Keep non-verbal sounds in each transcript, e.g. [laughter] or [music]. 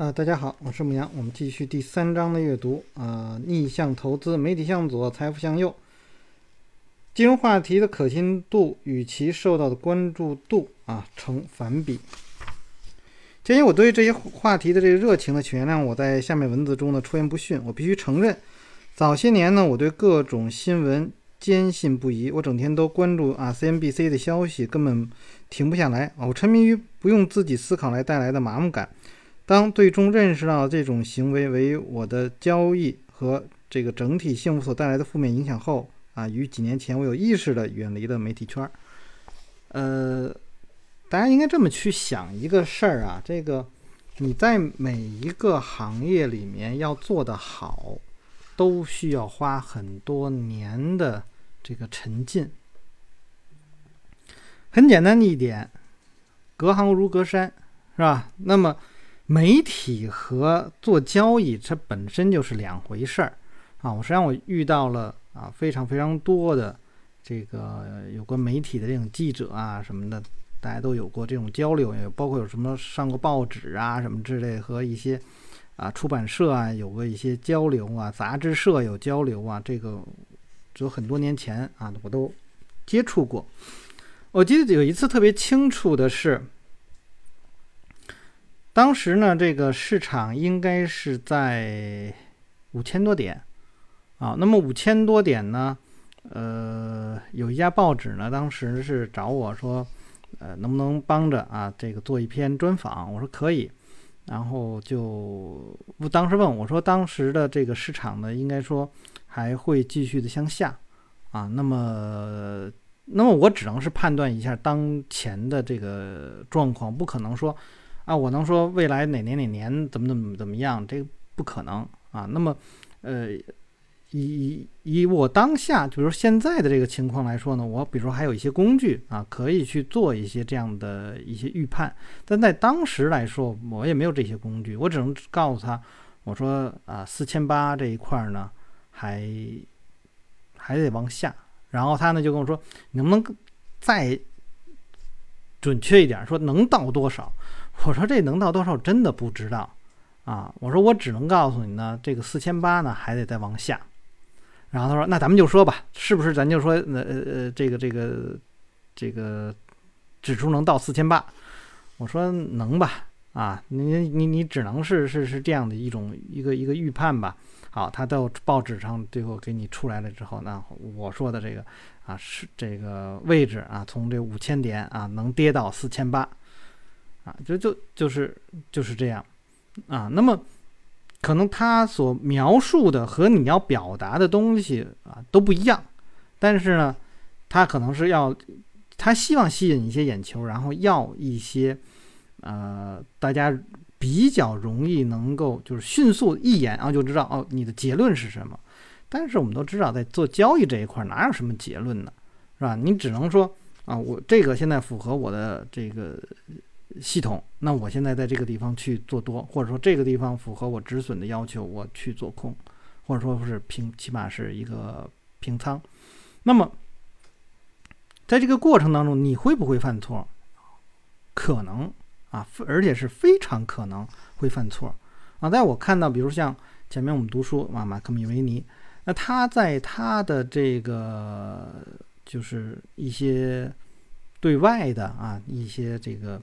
啊，大家好，我是牧羊，我们继续第三章的阅读啊，逆向投资，媒体向左，财富向右，金融话题的可信度与其受到的关注度啊成反比。鉴于我对于这些话题的这个热情呢，请原谅我在下面文字中呢出言不逊，我必须承认，早些年呢，我对各种新闻坚信不疑，我整天都关注啊 CNBC 的消息，根本停不下来啊，我沉迷于不用自己思考来带来的麻木感。当最终认识到这种行为为我的交易和这个整体幸福所带来的负面影响后，啊，于几年前我有意识的远离了媒体圈儿。呃，大家应该这么去想一个事儿啊，这个你在每一个行业里面要做得好，都需要花很多年的这个沉浸。很简单的一点，隔行如隔山，是吧？那么。媒体和做交易，它本身就是两回事儿啊！我实际上我遇到了啊非常非常多的这个有关媒体的这种记者啊什么的，大家都有过这种交流，也包括有什么上过报纸啊什么之类，和一些啊出版社啊有过一些交流啊，杂志社有交流啊，这个就很多年前啊我都接触过。我记得有一次特别清楚的是。当时呢，这个市场应该是在五千多点啊。那么五千多点呢，呃，有一家报纸呢，当时是找我说，呃，能不能帮着啊，这个做一篇专访？我说可以。然后就我当时问我说，当时的这个市场呢，应该说还会继续的向下啊。那么，那么我只能是判断一下当前的这个状况，不可能说。啊，我能说未来哪年哪年怎么怎么怎么样？这个不可能啊。那么，呃，以以我当下，比如现在的这个情况来说呢，我比如说还有一些工具啊，可以去做一些这样的一些预判。但在当时来说，我也没有这些工具，我只能告诉他，我说啊，四千八这一块呢，还还得往下。然后他呢就跟我说，能不能再准确一点，说能到多少？我说这能到多少？真的不知道啊！我说我只能告诉你呢，这个四千八呢还得再往下。然后他说：“那咱们就说吧，是不是？咱就说，呃呃呃，这个这个这个指数能到四千八？”我说：“能吧？啊，你你你只能是是是这样的一种一个一个预判吧。”好，他到报纸上最后给你出来了之后，那我说的这个啊是这个位置啊，从这五千点啊能跌到四千八。啊，就就就是就是这样，啊，那么可能他所描述的和你要表达的东西啊都不一样，但是呢，他可能是要他希望吸引一些眼球，然后要一些呃大家比较容易能够就是迅速一眼啊就知道哦你的结论是什么，但是我们都知道在做交易这一块哪有什么结论呢，是吧？你只能说啊我这个现在符合我的这个。系统，那我现在在这个地方去做多，或者说这个地方符合我止损的要求，我去做空，或者说是平，起码是一个平仓。那么，在这个过程当中，你会不会犯错？可能啊，而且是非常可能会犯错啊。在我看到，比如像前面我们读书啊，马克米维尼，那他在他的这个就是一些。对外的啊一些这个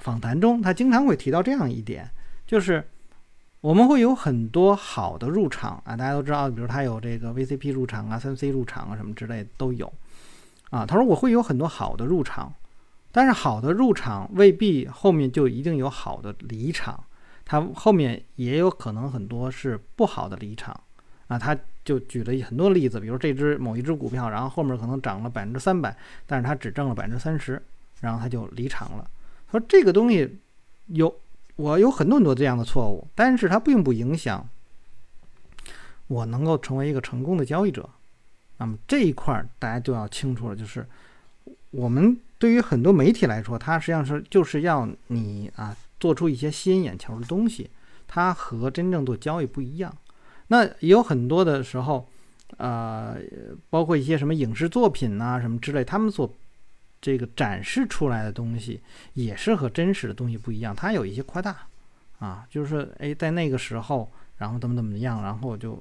访谈中，他经常会提到这样一点，就是我们会有很多好的入场啊，大家都知道，比如他有这个 VCP 入场啊、三 C 入场啊什么之类都有啊。他说我会有很多好的入场，但是好的入场未必后面就一定有好的离场，它后面也有可能很多是不好的离场啊。他。就举了很多例子，比如这只某一只股票，然后后面可能涨了百分之三百，但是他只挣了百分之三十，然后他就离场了。说这个东西有我有很多很多这样的错误，但是它并不影响我能够成为一个成功的交易者。那么这一块大家就要清楚了，就是我们对于很多媒体来说，它实际上是就是要你啊做出一些吸引眼球的东西，它和真正做交易不一样。那也有很多的时候，呃，包括一些什么影视作品呐，什么之类，他们所这个展示出来的东西，也是和真实的东西不一样，它有一些夸大啊，就是说，哎，在那个时候，然后怎么怎么样，然后就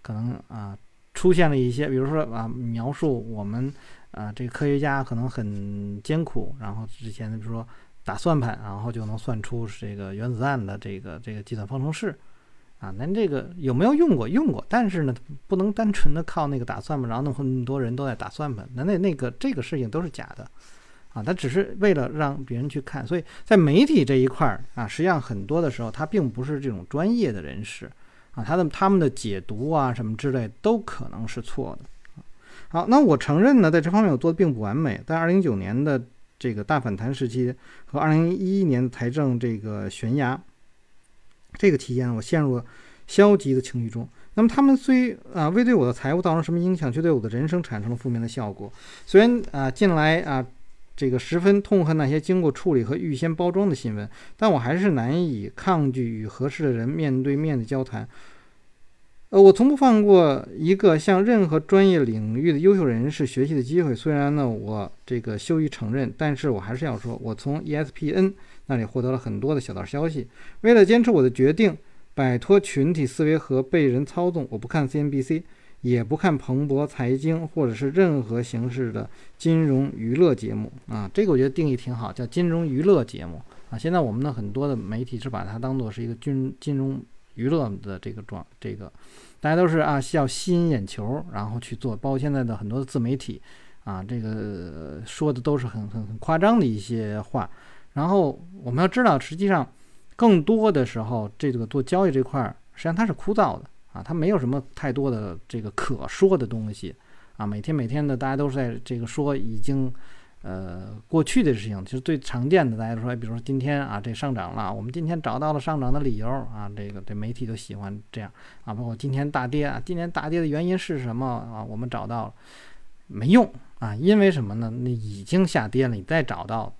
可能啊出现了一些，比如说啊描述我们啊这个科学家可能很艰苦，然后之前比如说打算盘，然后就能算出这个原子弹的这个这个计算方程式。啊，那这个有没有用过？用过，但是呢，不能单纯的靠那个打算盘，然后那么多人都在打算盘，那那那个这个事情都是假的，啊，他只是为了让别人去看，所以在媒体这一块儿啊，实际上很多的时候，他并不是这种专业的人士，啊，他的他们的解读啊什么之类都可能是错的。好，那我承认呢，在这方面我做的并不完美，在二零一九年的这个大反弹时期和二零一一年的财政这个悬崖。这个期间，我陷入了消极的情绪中。那么，他们虽啊未对我的财务造成什么影响，却对我的人生产生了负面的效果。虽然啊近来啊这个十分痛恨那些经过处理和预先包装的新闻，但我还是难以抗拒与合适的人面对面的交谈。呃，我从不放过一个向任何专业领域的优秀人士学习的机会。虽然呢，我这个羞于承认，但是我还是要说，我从 ESPN。那里获得了很多的小道消息。为了坚持我的决定，摆脱群体思维和被人操纵，我不看 CNBC，也不看彭博财经或者是任何形式的金融娱乐节目啊。这个我觉得定义挺好，叫金融娱乐节目啊。现在我们的很多的媒体是把它当做是一个金金融娱乐的这个状，这个大家都是啊要吸引眼球，然后去做。包括现在的很多的自媒体啊，这个说的都是很很很夸张的一些话。然后我们要知道，实际上更多的时候，这个做交易这块儿，实际上它是枯燥的啊，它没有什么太多的这个可说的东西啊。每天每天的，大家都是在这个说已经呃过去的事情。其实最常见的，大家都说，比如说今天啊，这上涨了，我们今天找到了上涨的理由啊，这个对媒体都喜欢这样啊。包括今天大跌啊，今天大跌的原因是什么啊？我们找到了没用啊？因为什么呢？那已经下跌了，你再找到。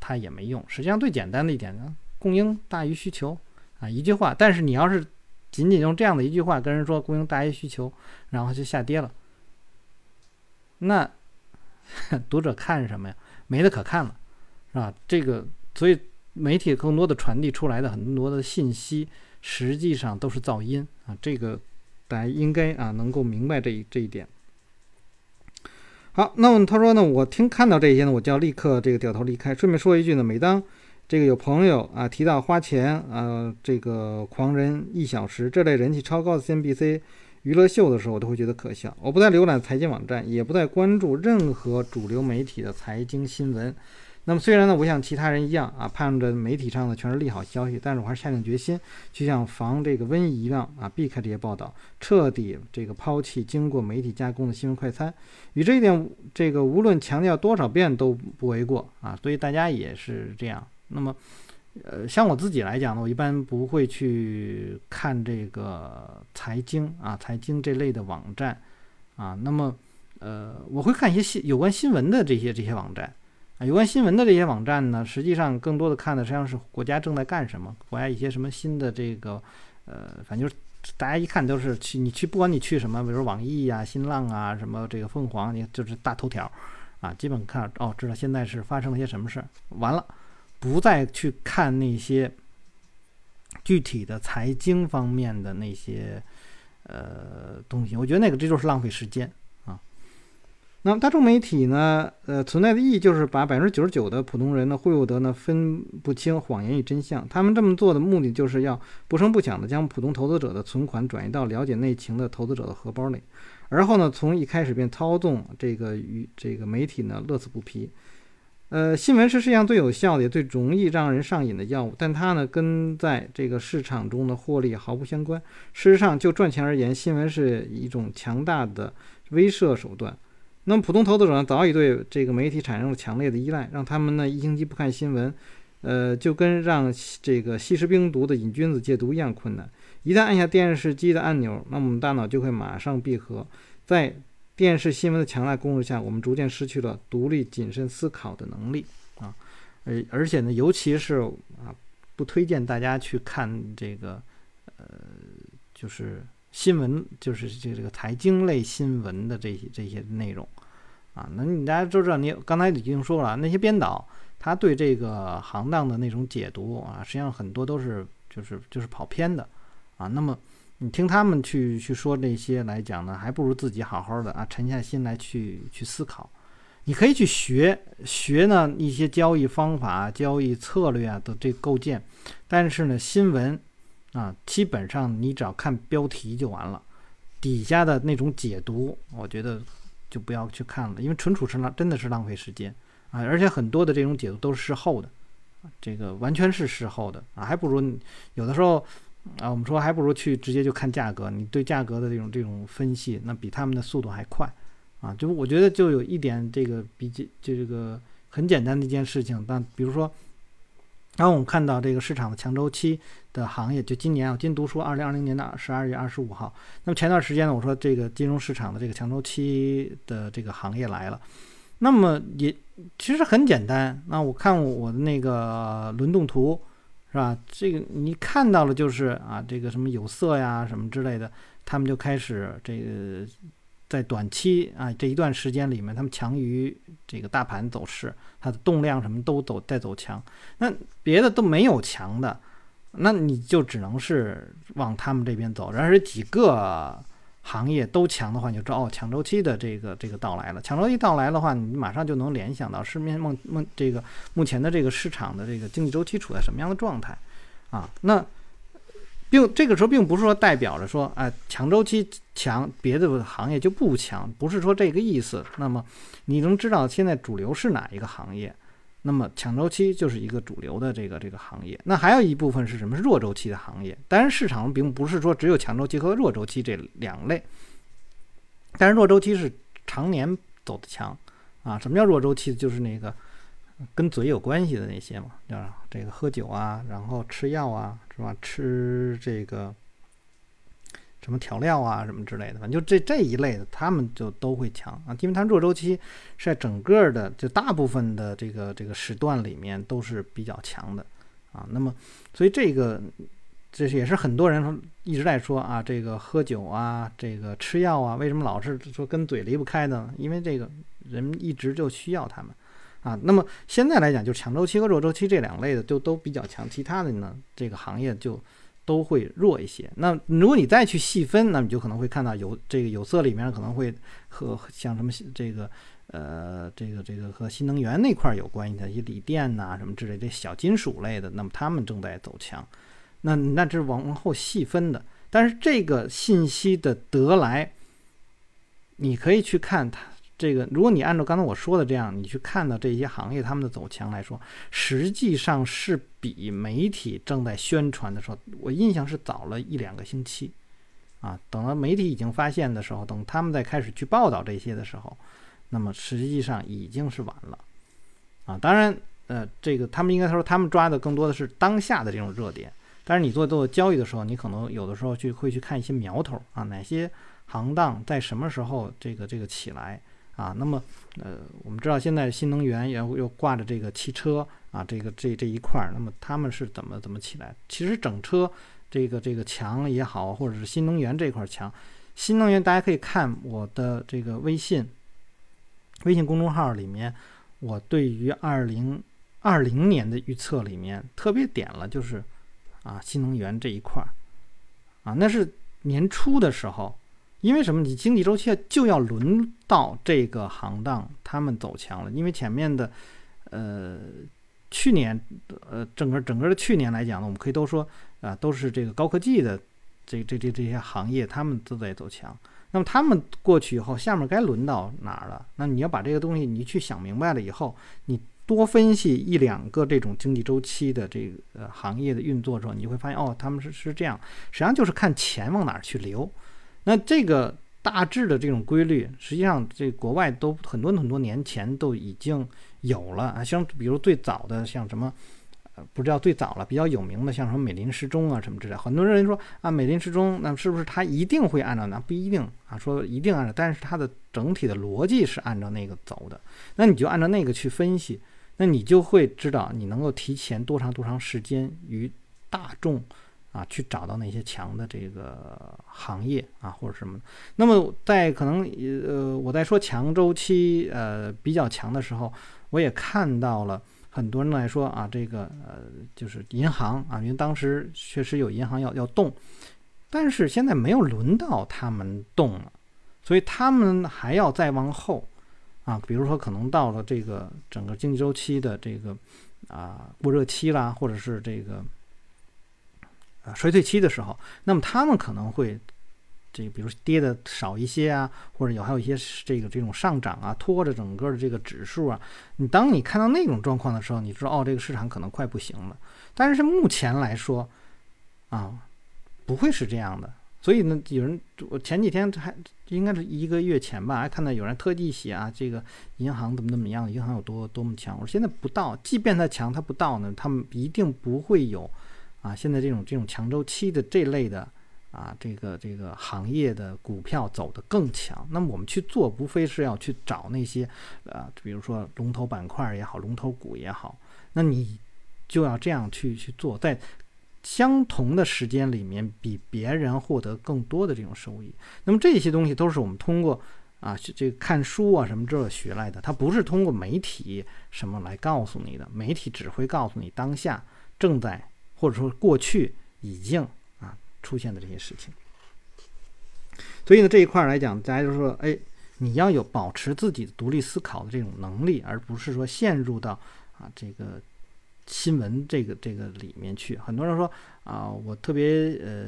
它也没用。实际上最简单的一点呢，供应大于需求啊，一句话。但是你要是仅仅用这样的一句话跟人说供应大于需求，然后就下跌了，那 [laughs] 读者看什么呀？没得可看了，是吧？这个所以媒体更多的传递出来的很多的信息，实际上都是噪音啊。这个大家应该啊能够明白这一这一点。好，那么他说呢，我听看到这些呢，我就要立刻这个掉头离开。顺便说一句呢，每当这个有朋友啊提到花钱啊这个狂人一小时这类人气超高的 CNBC 娱乐秀的时候，我都会觉得可笑。我不再浏览财经网站，也不再关注任何主流媒体的财经新闻。那么虽然呢，我像其他人一样啊，盼着媒体上的全是利好消息，但是我还是下定决心，就像防这个瘟疫一样啊，避开这些报道，彻底这个抛弃经过媒体加工的新闻快餐。与这一点，这个无论强调多少遍都不为过啊。所以大家也是这样。那么，呃，像我自己来讲呢，我一般不会去看这个财经啊、财经这类的网站啊。那么，呃，我会看一些新有关新闻的这些这些网站。有关新闻的这些网站呢，实际上更多的看的实际上是国家正在干什么，国家一些什么新的这个，呃，反正就是大家一看都是去你去，不管你去什么，比如网易呀、新浪啊、什么这个凤凰，你就是大头条，啊，基本看哦，知道现在是发生了些什么事儿，完了，不再去看那些具体的财经方面的那些呃东西，我觉得那个这就是浪费时间。那么大众媒体呢？呃，存在的意义就是把百分之九十九的普通人呢忽悠得呢分不清谎言与真相。他们这么做的目的就是要不声不响的将普通投资者的存款转移到了解内情的投资者的荷包里，而后呢从一开始便操纵这个与这个媒体呢乐此不疲。呃，新闻是世界上最有效的也最容易让人上瘾的药物，但它呢跟在这个市场中的获利毫不相关。事实上，就赚钱而言，新闻是一种强大的威慑手段。那么，普通投资者呢，早已对这个媒体产生了强烈的依赖，让他们呢一星期不看新闻，呃，就跟让这个吸食冰毒的瘾君子戒毒一样困难。一旦按下电视机的按钮，那么我们大脑就会马上闭合。在电视新闻的强大攻势下，我们逐渐失去了独立谨慎思考的能力啊！而而且呢，尤其是啊，不推荐大家去看这个，呃，就是。新闻就是这这个财经类新闻的这些这些内容，啊，那你大家都知道，你刚才已经说了，那些编导他对这个行当的那种解读啊，实际上很多都是就是就是跑偏的啊。那么你听他们去去说这些来讲呢，还不如自己好好的啊沉下心来去去思考。你可以去学学呢一些交易方法、交易策略啊的这构建，但是呢新闻啊基本上你只要看标题就完了，底下的那种解读，我觉得就不要去看了，因为纯属是浪真的是浪费时间啊！而且很多的这种解读都是事后的，这个完全是事后的啊，还不如有的时候啊，我们说还不如去直接就看价格，你对价格的这种这种分析，那比他们的速度还快。啊，就我觉得就有一点这个比较，就这个很简单的一件事情。但比如说，然后我们看到这个市场的强周期的行业，就今年啊，今读书二零二零年的十二月二十五号。那么前段时间呢，我说这个金融市场的这个强周期的这个行业来了。那么也其实很简单。那我看我的那个轮动图，是吧？这个你看到了就是啊，这个什么有色呀什么之类的，他们就开始这个。在短期啊这一段时间里面，他们强于这个大盘走势，它的动量什么都走在走强。那别的都没有强的，那你就只能是往他们这边走。然而几个行业都强的话，你就知道哦，强周期的这个这个到来了。强周期到来的话，你马上就能联想到市面梦梦这个目前的这个市场的这个经济周期处在什么样的状态啊？那。并这个时候并不是说代表着说，哎，强周期强，别的行业就不强，不是说这个意思。那么你能知道现在主流是哪一个行业？那么强周期就是一个主流的这个这个行业。那还有一部分是什么？弱周期的行业。当然，市场并不是说只有强周期和弱周期这两类。但是弱周期是常年走的强啊。什么叫弱周期？就是那个。跟嘴有关系的那些嘛，啊，这个喝酒啊，然后吃药啊，是吧？吃这个什么调料啊，什么之类的，反正就这这一类的，他们就都会强啊，因为它弱周期是在整个的就大部分的这个这个时段里面都是比较强的啊。那么，所以这个这也是很多人一直在说啊，这个喝酒啊，这个吃药啊，为什么老是说跟嘴离不开呢？因为这个人一直就需要他们。啊，那么现在来讲，就强周期和弱周期这两类的就都比较强，其他的呢，这个行业就都会弱一些。那如果你再去细分，那你就可能会看到有这个有色里面可能会和像什么这个呃这个这个和新能源那块有关系的一些锂电呐什么之类的小金属类的，那么他们正在走强。那那这是往往后细分的，但是这个信息的得来，你可以去看它。这个，如果你按照刚才我说的这样，你去看到这些行业他们的走强来说，实际上是比媒体正在宣传的时候，我印象是早了一两个星期，啊，等到媒体已经发现的时候，等他们在开始去报道这些的时候，那么实际上已经是晚了，啊，当然，呃，这个他们应该说他们抓的更多的是当下的这种热点，但是你做做交易的时候，你可能有的时候去会去看一些苗头啊，哪些行当在什么时候这个这个起来。啊，那么，呃，我们知道现在新能源也又挂着这个汽车啊，这个这这一块儿，那么他们是怎么怎么起来？其实整车这个这个强也好，或者是新能源这块强，新能源大家可以看我的这个微信微信公众号里面，我对于二零二零年的预测里面特别点了，就是啊新能源这一块儿啊，那是年初的时候。因为什么？你经济周期就要轮到这个行当，他们走强了。因为前面的，呃，去年，呃，整个整个的去年来讲呢，我们可以都说啊，都是这个高科技的这这这这些行业，他们都在走强。那么他们过去以后，下面该轮到哪儿了？那你要把这个东西你去想明白了以后，你多分析一两个这种经济周期的这个行业的运作之后，你就会发现哦，他们是是这样，实际上就是看钱往哪儿去流。那这个大致的这种规律，实际上这国外都很多很多年前都已经有了啊，像比如最早的像什么，呃，不知道最早了，比较有名的像什么美林时钟啊什么之类，很多人说啊，美林时钟那是不是它一定会按照那不一定啊，说一定按照，但是它的整体的逻辑是按照那个走的，那你就按照那个去分析，那你就会知道你能够提前多长多长时间与大众。啊，去找到那些强的这个行业啊，或者什么。那么在可能呃，我在说强周期呃比较强的时候，我也看到了很多人来说啊，这个呃就是银行啊，因为当时确实有银行要要动，但是现在没有轮到他们动了，所以他们还要再往后啊，比如说可能到了这个整个经济周期的这个啊过热期啦，或者是这个。啊，衰退期的时候，那么他们可能会，这个比如跌的少一些啊，或者有还有一些这个这种上涨啊，拖着整个的这个指数啊。你当你看到那种状况的时候，你知道哦，这个市场可能快不行了。但是目前来说，啊，不会是这样的。所以呢，有人我前几天还应该是一个月前吧，还看到有人特地写啊，这个银行怎么怎么样，银行有多多么强。我说现在不到，即便它强，它不到呢，他们一定不会有。啊，现在这种这种强周期的这类的啊，这个这个行业的股票走得更强。那么我们去做，无非是要去找那些啊，比如说龙头板块也好，龙头股也好，那你就要这样去去做，在相同的时间里面，比别人获得更多的这种收益。那么这些东西都是我们通过啊，这个看书啊什么这学来的，它不是通过媒体什么来告诉你的，媒体只会告诉你当下正在。或者说过去已经啊出现的这些事情，所以呢这一块来讲，大家就说，哎，你要有保持自己独立思考的这种能力，而不是说陷入到啊这个新闻这个这个里面去。很多人说啊，我特别呃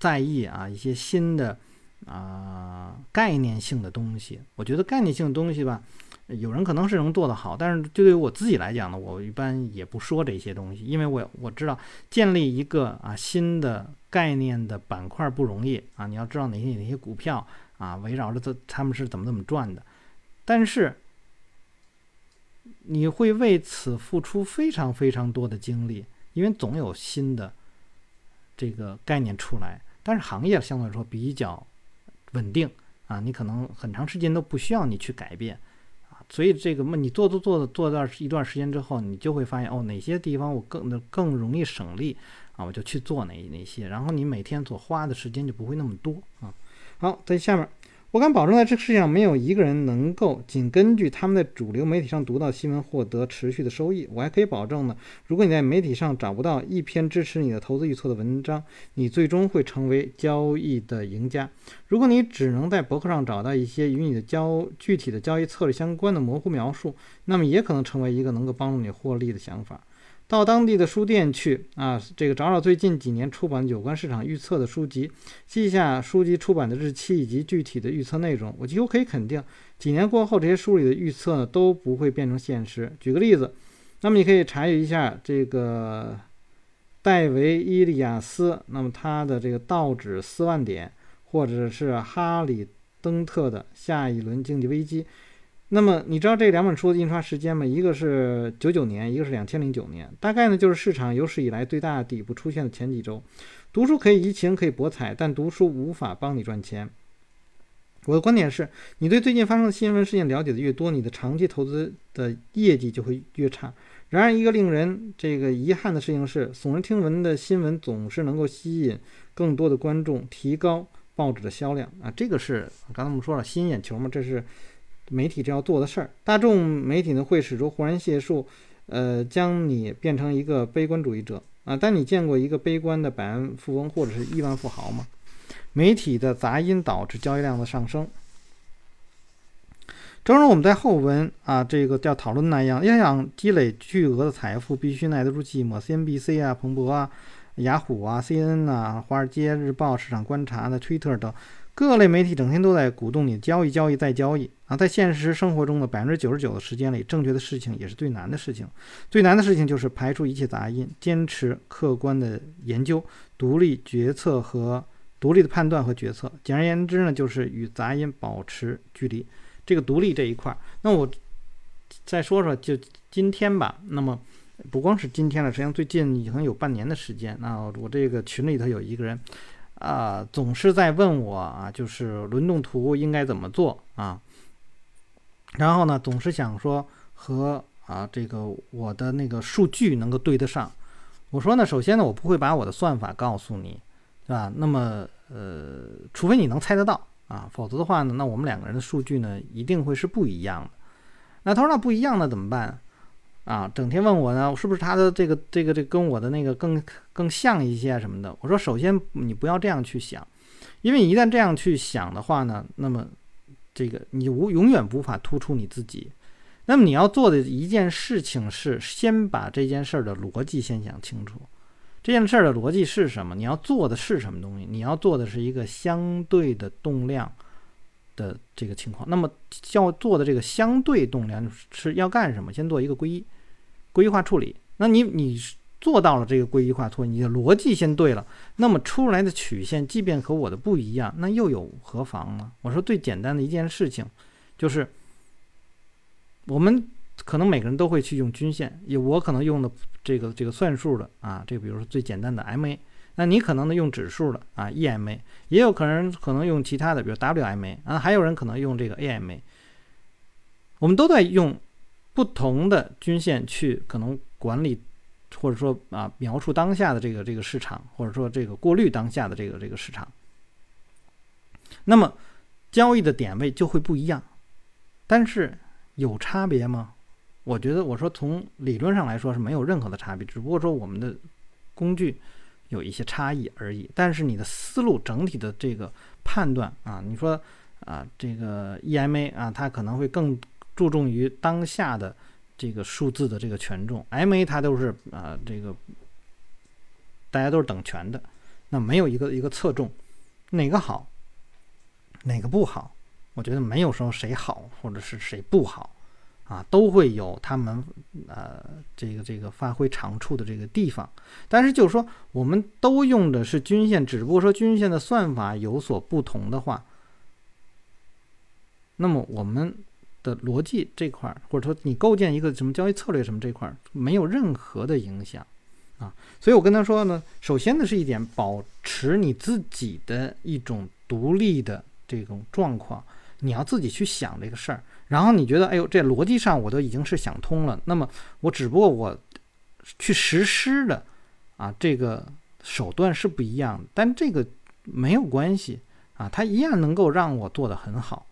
在意啊一些新的啊概念性的东西。我觉得概念性的东西吧。有人可能是能做得好，但是就对于我自己来讲呢，我一般也不说这些东西，因为我我知道建立一个啊新的概念的板块不容易啊，你要知道哪些哪些股票啊围绕着它他们是怎么怎么转的，但是你会为此付出非常非常多的精力，因为总有新的这个概念出来，但是行业相对来说比较稳定啊，你可能很长时间都不需要你去改变。所以这个嘛，你做做做做段一段时间之后，你就会发现哦，哪些地方我更更容易省力啊，我就去做哪哪些，然后你每天所花的时间就不会那么多啊。好，在下面。我敢保证，在这个世界上没有一个人能够仅根据他们在主流媒体上读到新闻获得持续的收益。我还可以保证呢，如果你在媒体上找不到一篇支持你的投资预测的文章，你最终会成为交易的赢家。如果你只能在博客上找到一些与你的交具体的交易策略相关的模糊描述，那么也可能成为一个能够帮助你获利的想法。到当地的书店去啊，这个找找最近几年出版有关市场预测的书籍，记下书籍出版的日期以及具体的预测内容。我几乎可以肯定，几年过后，这些书里的预测呢都不会变成现实。举个例子，那么你可以查阅一下这个戴维·伊利亚斯，那么他的这个道指四万点，或者是哈里·登特的下一轮经济危机。那么你知道这两本书的印刷时间吗？一个是九九年，一个是两千零九年，大概呢就是市场有史以来最大底部出现的前几周。读书可以怡情，可以博彩，但读书无法帮你赚钱。我的观点是，你对最近发生的新闻事件了解的越多，你的长期投资的业绩就会越差。然而，一个令人这个遗憾的事情是，耸人听闻的新闻总是能够吸引更多的观众，提高报纸的销量啊！这个是刚才我们说了，吸引眼球嘛，这是。媒体这要做的事儿，大众媒体呢会使出忽然解数，呃，将你变成一个悲观主义者啊。但你见过一个悲观的百万富翁或者是亿万富豪吗？媒体的杂音导致交易量的上升。正如我们在后文啊这个要讨论那样，要想积累巨额的财富，必须耐得住寂寞。CNBC 啊，彭博啊，雅虎啊，CNN 啊，华尔街日报、市场观察的 Twitter 等。各类媒体整天都在鼓动你交易、交易再交易啊！在现实生活中的百分之九十九的时间里，正确的事情也是最难的事情。最难的事情就是排除一切杂音，坚持客观的研究、独立决策和独立的判断和决策。简而言之呢，就是与杂音保持距离。这个独立这一块儿，那我再说说，就今天吧。那么不光是今天了，实际上最近已经有半年的时间。那我这个群里头有一个人。啊，总是在问我啊，就是轮动图应该怎么做啊？然后呢，总是想说和啊这个我的那个数据能够对得上。我说呢，首先呢，我不会把我的算法告诉你，对吧？那么呃，除非你能猜得到啊，否则的话呢，那我们两个人的数据呢一定会是不一样的。那他说那不一样的怎么办？啊，整天问我呢，是不是他的这个这个这跟我的那个更更像一些什么的？我说首先你不要这样去想，因为你一旦这样去想的话呢，那么这个你无永远无法突出你自己。那么你要做的一件事情是先把这件事儿的逻辑先想清楚，这件事儿的逻辑是什么？你要做的是什么东西？你要做的是一个相对的动量的这个情况。那么要做的这个相对动量是要干什么？先做一个归一。归一化处理，那你你做到了这个归一化处理，你的逻辑先对了，那么出来的曲线即便和我的不一样，那又有何妨呢？我说最简单的一件事情，就是我们可能每个人都会去用均线，也我可能用的这个这个算数的啊，这个比如说最简单的 MA，那你可能呢用指数的啊 EMA，也有可能可能用其他的，比如 WMA 啊，还有人可能用这个 AMA，我们都在用。不同的均线去可能管理，或者说啊描述当下的这个这个市场，或者说这个过滤当下的这个这个市场，那么交易的点位就会不一样，但是有差别吗？我觉得我说从理论上来说是没有任何的差别，只不过说我们的工具有一些差异而已。但是你的思路整体的这个判断啊，你说啊这个 EMA 啊，它可能会更。注重于当下的这个数字的这个权重，MA 它都是啊这个大家都是等权的，那没有一个一个侧重，哪个好，哪个不好？我觉得没有说谁好或者是谁不好啊，都会有他们呃这个这个发挥长处的这个地方。但是就是说，我们都用的是均线，只不过说均线的算法有所不同的话，那么我们。的逻辑这块儿，或者说你构建一个什么交易策略什么这块儿没有任何的影响啊，所以我跟他说呢，首先呢是一点，保持你自己的一种独立的这种状况，你要自己去想这个事儿，然后你觉得哎呦这逻辑上我都已经是想通了，那么我只不过我去实施的啊这个手段是不一样，但这个没有关系啊，它一样能够让我做得很好。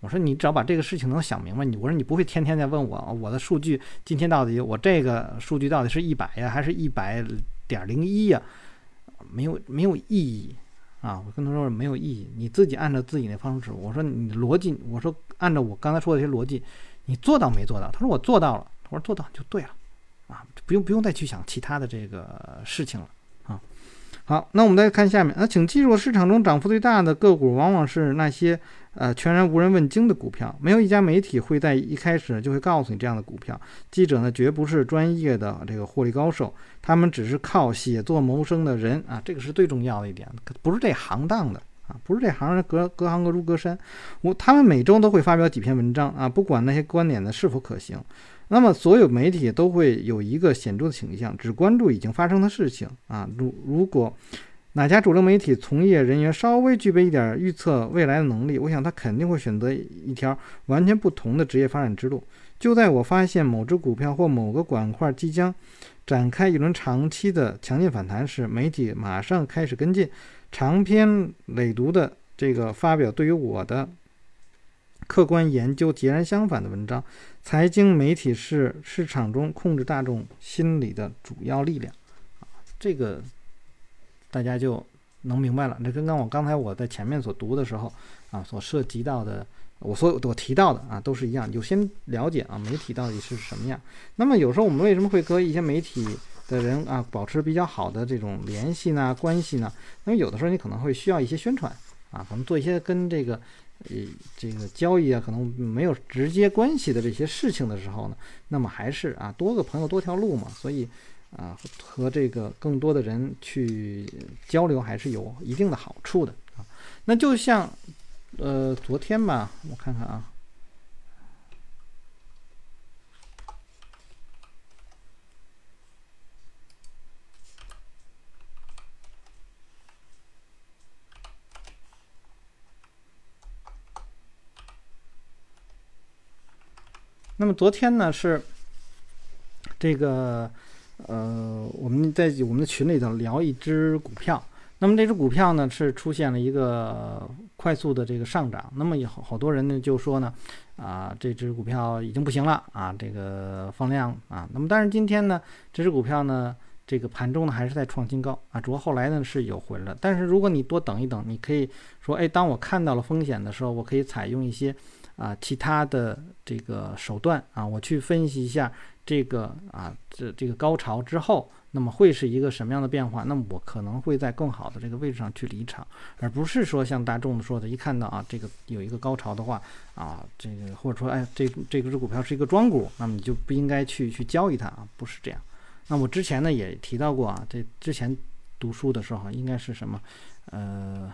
我说你只要把这个事情能想明白，你我说你不会天天在问我我的数据今天到底我这个数据到底是一百呀还是一百点零一呀？没有没有意义啊！我跟他说没有意义，你自己按照自己的方式。我说你逻辑，我说按照我刚才说的这些逻辑，你做到没做到？他说我做到了。我说做到就对了啊，不用不用再去想其他的这个事情了啊。好，那我们再看下面，那请记住，市场中涨幅最大的个股往往是那些。呃，全然无人问津的股票，没有一家媒体会在一开始就会告诉你这样的股票。记者呢，绝不是专业的这个获利高手，他们只是靠写作谋生的人啊，这个是最重要的一点，不是这行当的啊，不是这行隔隔行隔如隔山。我他们每周都会发表几篇文章啊，不管那些观点呢是否可行。那么所有媒体都会有一个显著的倾向，只关注已经发生的事情啊。如如果。哪家主流媒体从业人员稍微具备一点预测未来的能力，我想他肯定会选择一条完全不同的职业发展之路。就在我发现某只股票或某个板块即将展开一轮长期的强劲反弹时，媒体马上开始跟进，长篇累牍的这个发表对于我的客观研究截然相反的文章。财经媒体是市场中控制大众心理的主要力量，这个。大家就能明白了。这跟刚我刚才我在前面所读的时候啊，所涉及到的，我所有我提到的啊，都是一样。就先了解啊，媒体到底是什么样。那么有时候我们为什么会和一些媒体的人啊保持比较好的这种联系呢、关系呢？那么有的时候你可能会需要一些宣传啊，可能做一些跟这个呃这个交易啊可能没有直接关系的这些事情的时候呢，那么还是啊多个朋友多条路嘛，所以。啊，和这个更多的人去交流还是有一定的好处的啊。那就像，呃，昨天吧，我看看啊。那么昨天呢是这个。呃，我们在我们的群里头聊一只股票，那么这只股票呢是出现了一个快速的这个上涨，那么有好多人呢就说呢，啊，这只股票已经不行了啊，这个放量啊，那么但是今天呢，这只股票呢，这个盘中呢还是在创新高啊，主要后来呢是有回了，但是如果你多等一等，你可以说，哎，当我看到了风险的时候，我可以采用一些啊其他的这个手段啊，我去分析一下。这个啊，这这个高潮之后，那么会是一个什么样的变化？那么我可能会在更好的这个位置上去离场，而不是说像大众说的，一看到啊这个有一个高潮的话啊，这个或者说哎这这个只股票是一个庄股，那么你就不应该去去交易它啊，不是这样。那我之前呢也提到过啊，这之前读书的时候应该是什么？呃，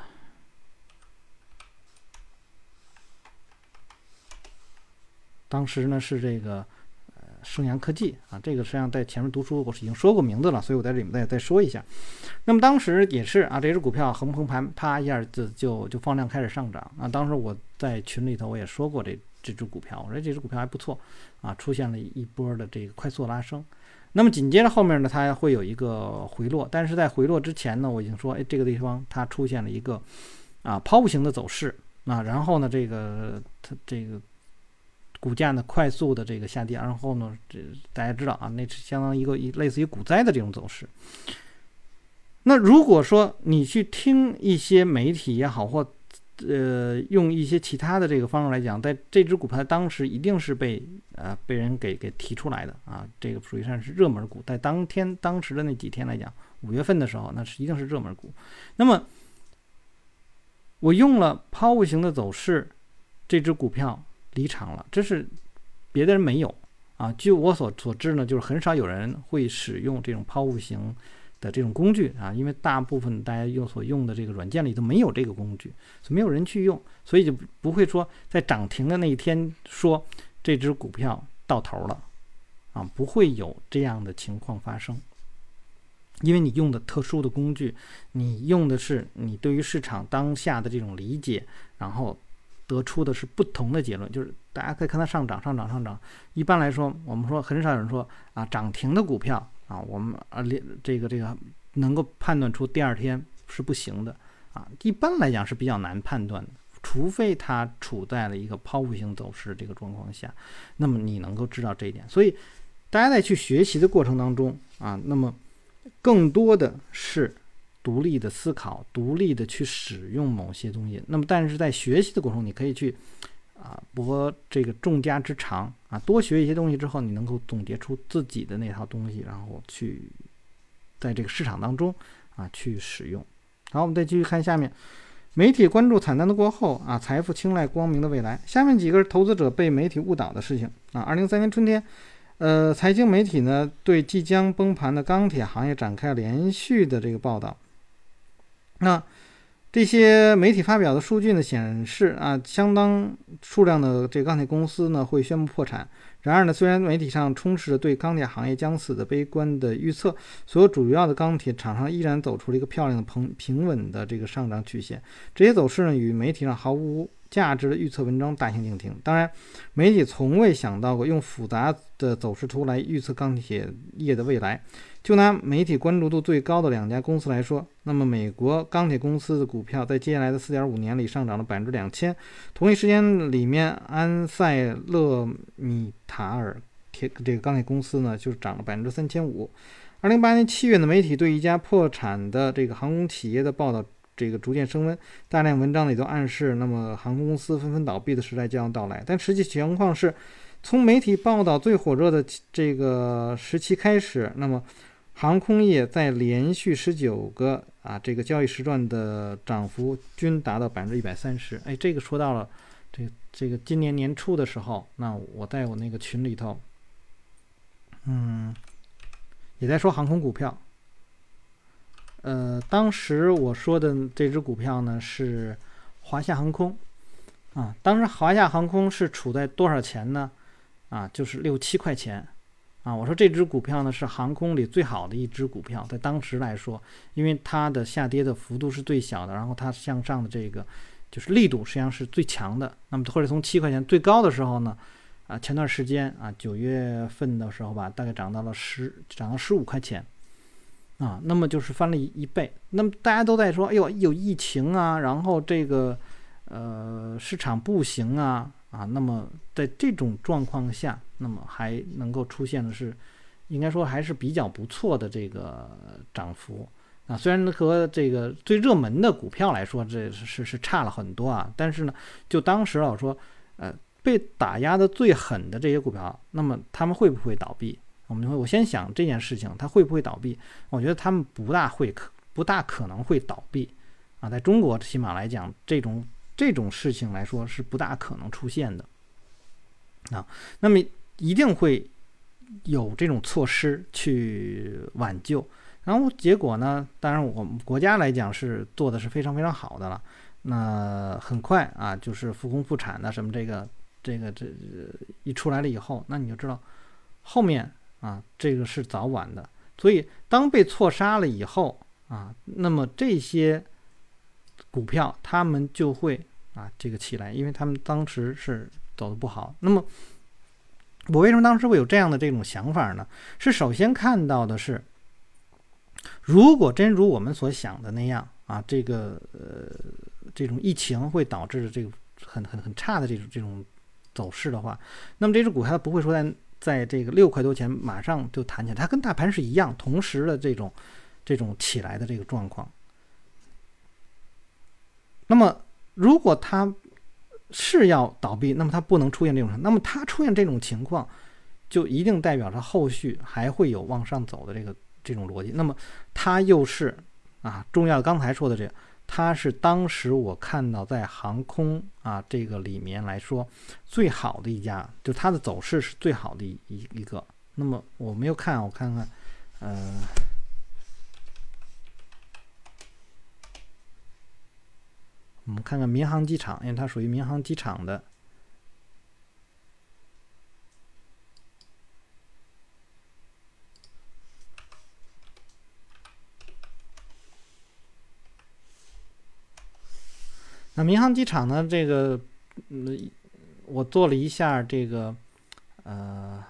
当时呢是这个。升阳科技啊，这个实际上在前面读书我是已经说过名字了，所以我在这里面再再说一下。那么当时也是啊，这只股票横横盘，啪一下子就就放量开始上涨啊。当时我在群里头我也说过这这只股票，我说这只股票还不错啊，出现了一波的这个快速拉升。那么紧接着后面呢，它会有一个回落，但是在回落之前呢，我已经说，哎，这个地方它出现了一个啊抛物型的走势啊，然后呢，这个它这个。股价呢快速的这个下跌，然后呢，这大家知道啊，那是相当于一个一类似于股灾的这种走势。那如果说你去听一些媒体也好，或呃用一些其他的这个方式来讲，在这只股票当时一定是被呃被人给给提出来的啊，这个属于算是热门股，在当天当时的那几天来讲，五月份的时候，那是一定是热门股。那么我用了抛物型的走势，这只股票。离场了，这是别的人没有啊。据我所所知呢，就是很少有人会使用这种抛物型的这种工具啊，因为大部分大家用所用的这个软件里都没有这个工具，所以没有人去用，所以就不会说在涨停的那一天说这只股票到头了啊，不会有这样的情况发生，因为你用的特殊的工具，你用的是你对于市场当下的这种理解，然后。得出的是不同的结论，就是大家可以看它上涨、上涨、上涨。一般来说，我们说很少有人说啊，涨停的股票啊，我们啊连这个这个能够判断出第二天是不行的啊。一般来讲是比较难判断的，除非它处在了一个抛物性走势这个状况下，那么你能够知道这一点。所以大家在去学习的过程当中啊，那么更多的是。独立的思考，独立的去使用某些东西。那么，但是在学习的过程中，你可以去啊博这个众家之长啊，多学一些东西之后，你能够总结出自己的那套东西，然后去在这个市场当中啊去使用。好，我们再继续看下面，媒体关注惨淡的过后啊，财富青睐光明的未来。下面几个是投资者被媒体误导的事情啊，二零三年春天。呃，财经媒体呢对即将崩盘的钢铁行业展开连续的这个报道。那这些媒体发表的数据呢，显示啊，相当数量的这个钢铁公司呢会宣布破产。然而呢，虽然媒体上充斥着对钢铁行业将死的悲观的预测，所有主要的钢铁厂商依然走出了一个漂亮的平平稳的这个上涨曲线。这些走势呢，与媒体上毫无价值的预测文章大相径庭。当然，媒体从未想到过用复杂的走势图来预测钢铁业的未来。就拿媒体关注度最高的两家公司来说，那么美国钢铁公司的股票在接下来的四点五年里上涨了百分之两千。同一时间里面，安塞勒米塔尔铁这个钢铁公司呢，就是涨了百分之三千五。二零一八年七月的媒体对一家破产的这个航空企业的报道，这个逐渐升温，大量文章里都暗示，那么航空公司纷纷倒闭的时代将要到来。但实际情况是，从媒体报道最火热的这个时期开始，那么。航空业在连续十九个啊这个交易时段的涨幅均达到百分之一百三十。哎，这个说到了这这个今年年初的时候，那我在我那个群里头，嗯，也在说航空股票。呃，当时我说的这只股票呢是华夏航空啊，当时华夏航空是处在多少钱呢？啊，就是六七块钱。啊，我说这只股票呢是航空里最好的一只股票，在当时来说，因为它的下跌的幅度是最小的，然后它向上的这个就是力度实际上是最强的。那么或者从七块钱最高的时候呢，啊，前段时间啊，九月份的时候吧，大概涨到了十，涨到十五块钱，啊，那么就是翻了一一倍。那么大家都在说，哎呦，有疫情啊，然后这个呃市场不行啊，啊，那么在这种状况下，那么还能够出现的是，应该说还是比较不错的这个涨幅啊。虽然和这个最热门的股票来说，这是是差了很多啊，但是呢，就当时我说，呃。被打压的最狠的这些股票，那么他们会不会倒闭？我们会，我先想这件事情，它会不会倒闭？我觉得他们不大会可，不大可能会倒闭啊。在中国起码来讲，这种这种事情来说是不大可能出现的啊。那么一定会有这种措施去挽救。然后结果呢？当然我们国家来讲是做的是非常非常好的了。那很快啊，就是复工复产的什么这个。这个这一出来了以后，那你就知道后面啊，这个是早晚的。所以当被错杀了以后啊，那么这些股票他们就会啊这个起来，因为他们当时是走的不好。那么我为什么当时会有这样的这种想法呢？是首先看到的是，如果真如我们所想的那样啊，这个呃这种疫情会导致的这个很很很差的这种这种。走势的话，那么这只股票它不会说在在这个六块多钱马上就弹起来，它跟大盘是一样，同时的这种这种起来的这个状况。那么如果它是要倒闭，那么它不能出现这种，那么它出现这种情况，就一定代表着后续还会有往上走的这个这种逻辑。那么它又是啊重要，刚才说的这个。它是当时我看到在航空啊这个里面来说最好的一家，就它的走势是最好的一一个。那么我没有看，我看看，呃，我们看看民航机场，因为它属于民航机场的。那民航机场呢？这个，嗯，我做了一下这个，呃，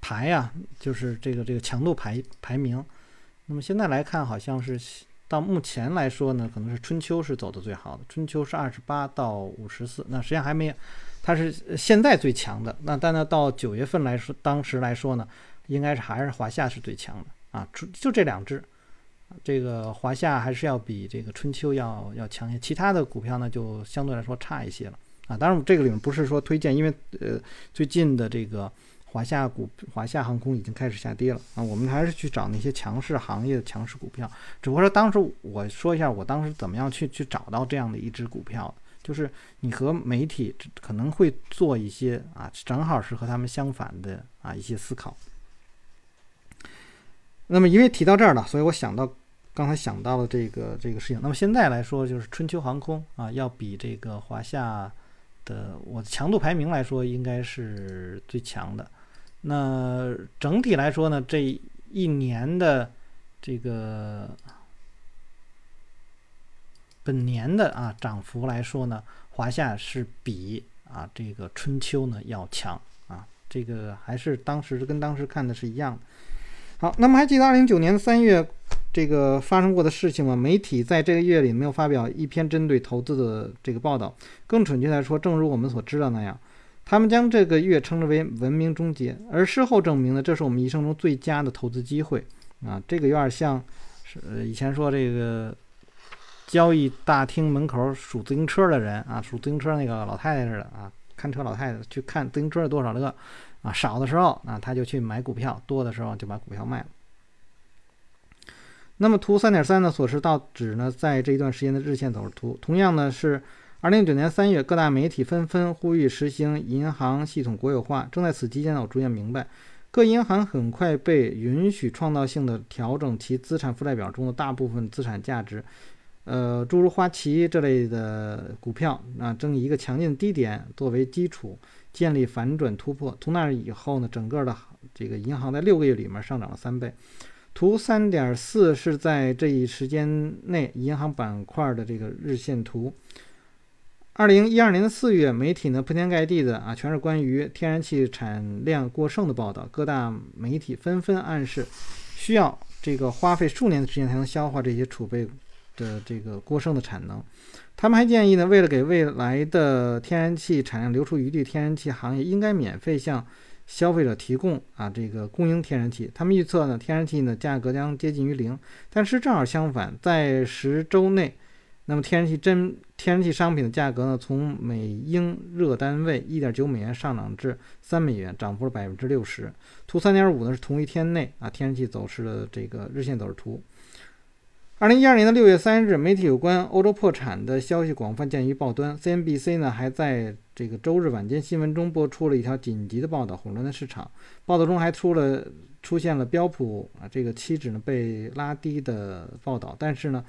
排啊，就是这个这个强度排排名。那么现在来看，好像是到目前来说呢，可能是春秋是走的最好的。春秋是二十八到五十四，那实际上还没有，它是现在最强的。那但呢，到九月份来说，当时来说呢，应该是还是华夏是最强的啊，就就这两只。这个华夏还是要比这个春秋要要强一些，其他的股票呢就相对来说差一些了啊。当然，这个里面不是说推荐，因为呃最近的这个华夏股、华夏航空已经开始下跌了啊。我们还是去找那些强势行业的强势股票。只不过说当时我说一下，我当时怎么样去去找到这样的一只股票，就是你和媒体可能会做一些啊，正好是和他们相反的啊一些思考。那么因为提到这儿了，所以我想到。刚才想到了这个这个事情，那么现在来说，就是春秋航空啊，要比这个华夏的我强度排名来说，应该是最强的。那整体来说呢，这一年的这个本年的啊涨幅来说呢，华夏是比啊这个春秋呢要强啊，这个还是当时跟当时看的是一样的。好，那么还记得二零一九年三月。这个发生过的事情嘛，媒体在这个月里没有发表一篇针对投资的这个报道。更准确来说，正如我们所知道那样，他们将这个月称之为“文明终结”。而事后证明呢，这是我们一生中最佳的投资机会啊！这个有点像是以前说这个交易大厅门口数自行车的人啊，数自行车那个老太太似的啊，看车老太太去看自行车有多少个啊，少的时候啊他就去买股票，多的时候就把股票卖了。那么图三点三呢，所示道指呢，在这一段时间的日线走势图。同样呢，是二零一九年三月，各大媒体纷纷呼吁实行银行系统国有化。正在此期间呢，我逐渐明白，各银行很快被允许创造性的调整其资产负债表中的大部分资产价值。呃，诸如花旗这类的股票啊，正以一个强劲的低点作为基础，建立反转突破。从那以后呢，整个的这个银行在六个月里面上涨了三倍。图三点四是在这一时间内银行板块的这个日线图。二零一二年的四月，媒体呢铺天盖地的啊，全是关于天然气产量过剩的报道，各大媒体纷纷暗示需要这个花费数年的时间才能消化这些储备的这个过剩的产能。他们还建议呢，为了给未来的天然气产量留出余地，天然气行业应该免费向消费者提供啊这个供应天然气。他们预测呢，天然气呢价格将接近于零，但是正好相反，在十周内，那么天然气真天然气商品的价格呢，从每英热单位一点九美元上涨至三美元，涨幅了百分之六十。图三点五呢是同一天内啊天然气走势的这个日线走势图。二零一二年的六月三日，媒体有关欧洲破产的消息广泛见于报端。CNBC 呢，还在这个周日晚间新闻中播出了一条紧急的报道，混乱的市场。报道中还出了出现了标普啊这个期指呢被拉低的报道。但是呢，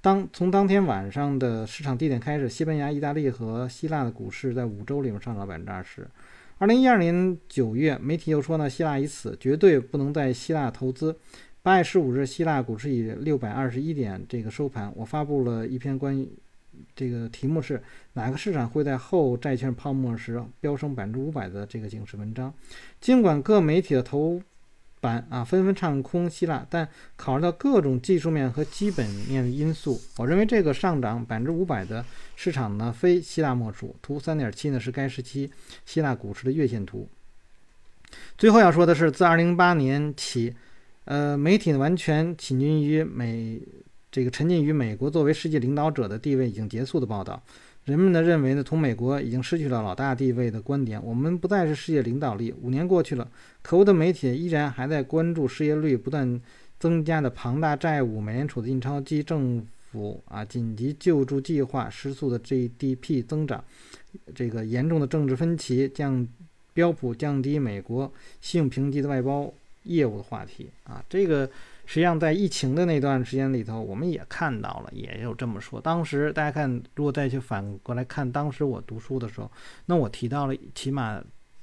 当从当天晚上的市场低点开始，西班牙、意大利和希腊的股市在五周里面上涨百分之二十。二零一二年九月，媒体又说呢，希腊已死，绝对不能在希腊投资。八月十五日，希腊股市以六百二十一点这个收盘。我发布了一篇关于这个题目是哪个市场会在后债券泡沫时飙升百分之五百的这个警示文章。尽管各媒体的头版啊纷纷唱空希腊，但考虑到各种技术面和基本面因素，我认为这个上涨百分之五百的市场呢非希腊莫属。图三点七呢是该时期希腊股市的月线图。最后要说的是，自二零零八年起。呃，媒体呢完全倾尽于美，这个沉浸于美国作为世界领导者的地位已经结束的报道。人们呢认为呢，同美国已经失去了老大地位的观点，我们不再是世界领导力。五年过去了，可恶的媒体依然还在关注失业率不断增加的庞大债务、美联储的印钞机、政府啊紧急救助计划、失速的 GDP 增长、这个严重的政治分歧、降标普降低美国信用评级的外包。业务的话题啊，这个实际上在疫情的那段时间里头，我们也看到了，也有这么说。当时大家看，如果再去反过来看，当时我读书的时候，那我提到了，起码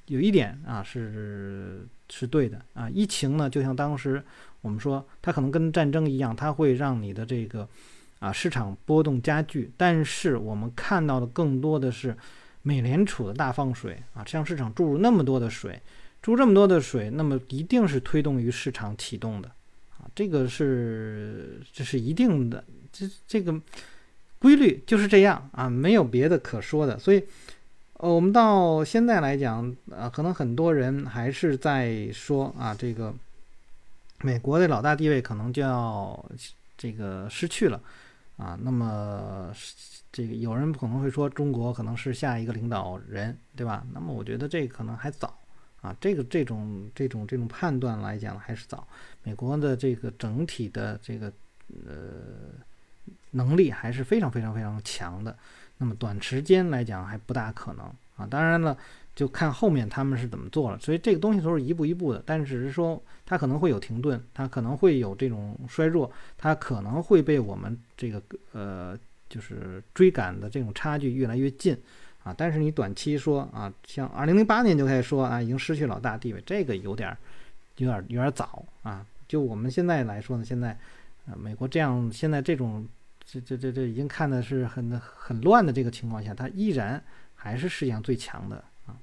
有一点啊是是对的啊。疫情呢，就像当时我们说，它可能跟战争一样，它会让你的这个啊市场波动加剧。但是我们看到的更多的是美联储的大放水啊，向市场注入那么多的水。注这么多的水，那么一定是推动于市场启动的，啊，这个是这是一定的，这这个规律就是这样啊，没有别的可说的。所以，呃，我们到现在来讲，呃，可能很多人还是在说啊，这个美国的老大地位可能就要这个失去了，啊，那么这个有人可能会说中国可能是下一个领导人，对吧？那么我觉得这可能还早。啊，这个这种这种这种判断来讲还是早。美国的这个整体的这个呃能力还是非常非常非常强的。那么短时间来讲还不大可能啊。当然了，就看后面他们是怎么做了。所以这个东西都是一步一步的。但只是说它可能会有停顿，它可能会有这种衰弱，它可能会被我们这个呃就是追赶的这种差距越来越近。啊，但是你短期说啊，像二零零八年就开始说啊，已经失去老大地位，这个有点，有点，有点早啊。就我们现在来说呢，现在，呃，美国这样现在这种，这这这这已经看的是很很乱的这个情况下，它依然还是世界上最强的啊。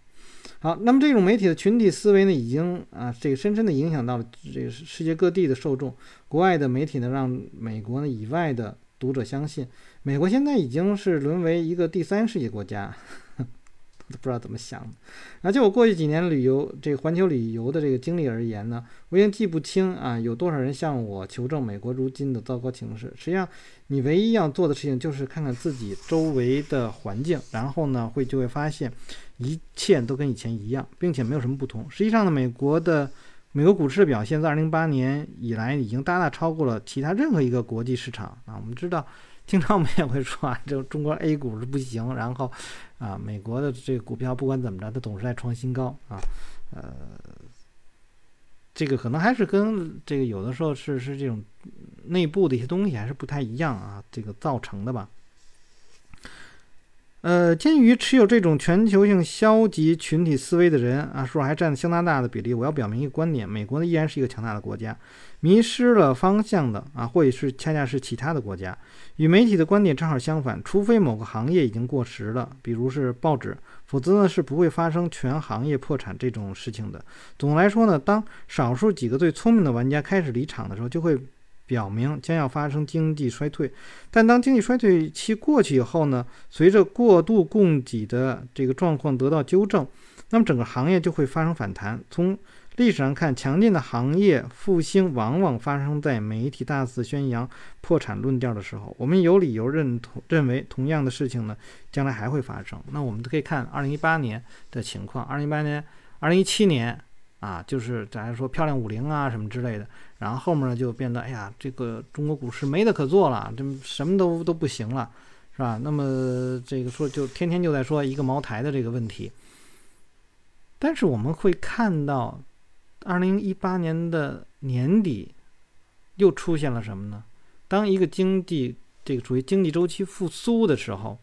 好，那么这种媒体的群体思维呢，已经啊，这个深深的影响到了这个世界各地的受众，国外的媒体呢，让美国呢以外的。读者相信，美国现在已经是沦为一个第三世界国家，[laughs] 都不知道怎么想的。那就我过去几年旅游这个环球旅游的这个经历而言呢，我已经记不清啊有多少人向我求证美国如今的糟糕情势。实际上，你唯一要做的事情就是看看自己周围的环境，然后呢会就会发现一切都跟以前一样，并且没有什么不同。实际上呢，美国的。美国股市的表现，在二零零八年以来已经大大超过了其他任何一个国际市场啊！我们知道，经常我们也会说啊，[laughs] 这中国 A 股是不行，然后啊，美国的这个股票不管怎么着，它总是在创新高啊。呃，这个可能还是跟这个有的时候是是这种内部的一些东西还是不太一样啊，这个造成的吧。呃，鉴于持有这种全球性消极群体思维的人啊，数还占相当大的比例，我要表明一个观点：美国呢依然是一个强大的国家，迷失了方向的啊，或者是恰恰是其他的国家。与媒体的观点正好相反，除非某个行业已经过时了，比如是报纸，否则呢是不会发生全行业破产这种事情的。总的来说呢，当少数几个最聪明的玩家开始离场的时候，就会。表明将要发生经济衰退，但当经济衰退期过去以后呢？随着过度供给的这个状况得到纠正，那么整个行业就会发生反弹。从历史上看，强劲的行业复兴往往发生在媒体大肆宣扬破产论调的时候。我们有理由认同认为，同样的事情呢，将来还会发生。那我们可以看二零一八年的情况，二零一八年、二零一七年。啊，就是咱说漂亮五零啊什么之类的，然后后面呢就变得，哎呀，这个中国股市没得可做了，这什么都都不行了，是吧？那么这个说就天天就在说一个茅台的这个问题，但是我们会看到，二零一八年的年底又出现了什么呢？当一个经济这个属于经济周期复苏的时候，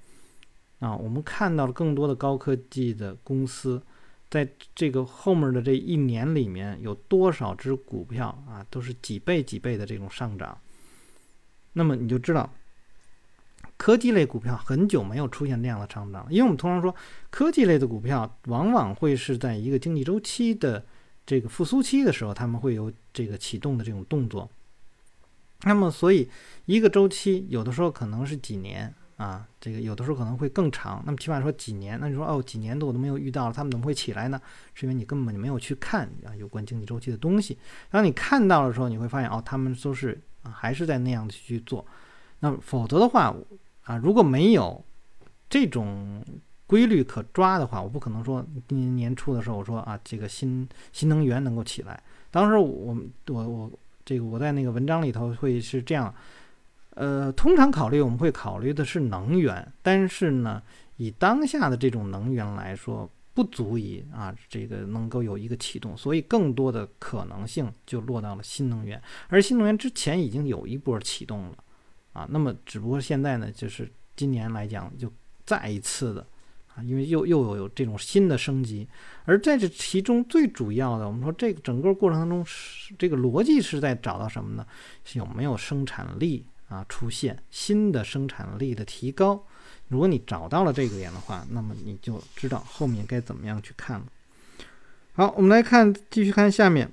啊，我们看到了更多的高科技的公司。在这个后面的这一年里面，有多少只股票啊，都是几倍几倍的这种上涨。那么你就知道，科技类股票很久没有出现那样的上涨，因为我们通常说，科技类的股票往往会是在一个经济周期的这个复苏期的时候，他们会有这个启动的这种动作。那么，所以一个周期有的时候可能是几年。啊，这个有的时候可能会更长。那么起码说几年，那你说哦，几年的我都没有遇到，他们怎么会起来呢？是因为你根本就没有去看啊有关经济周期的东西。当你看到的时候，你会发现哦，他们都是啊还是在那样的去做。那否则的话啊，如果没有这种规律可抓的话，我不可能说今年年初的时候我说啊这个新新能源能够起来。当时我我我这个我在那个文章里头会是这样。呃，通常考虑我们会考虑的是能源，但是呢，以当下的这种能源来说，不足以啊，这个能够有一个启动，所以更多的可能性就落到了新能源，而新能源之前已经有一波启动了，啊，那么只不过现在呢，就是今年来讲就再一次的啊，因为又又有有这种新的升级，而在这其中最主要的，我们说这个整个过程当中是这个逻辑是在找到什么呢？有没有生产力？啊，出现新的生产力的提高，如果你找到了这个点的话，那么你就知道后面该怎么样去看了。好，我们来看，继续看下面，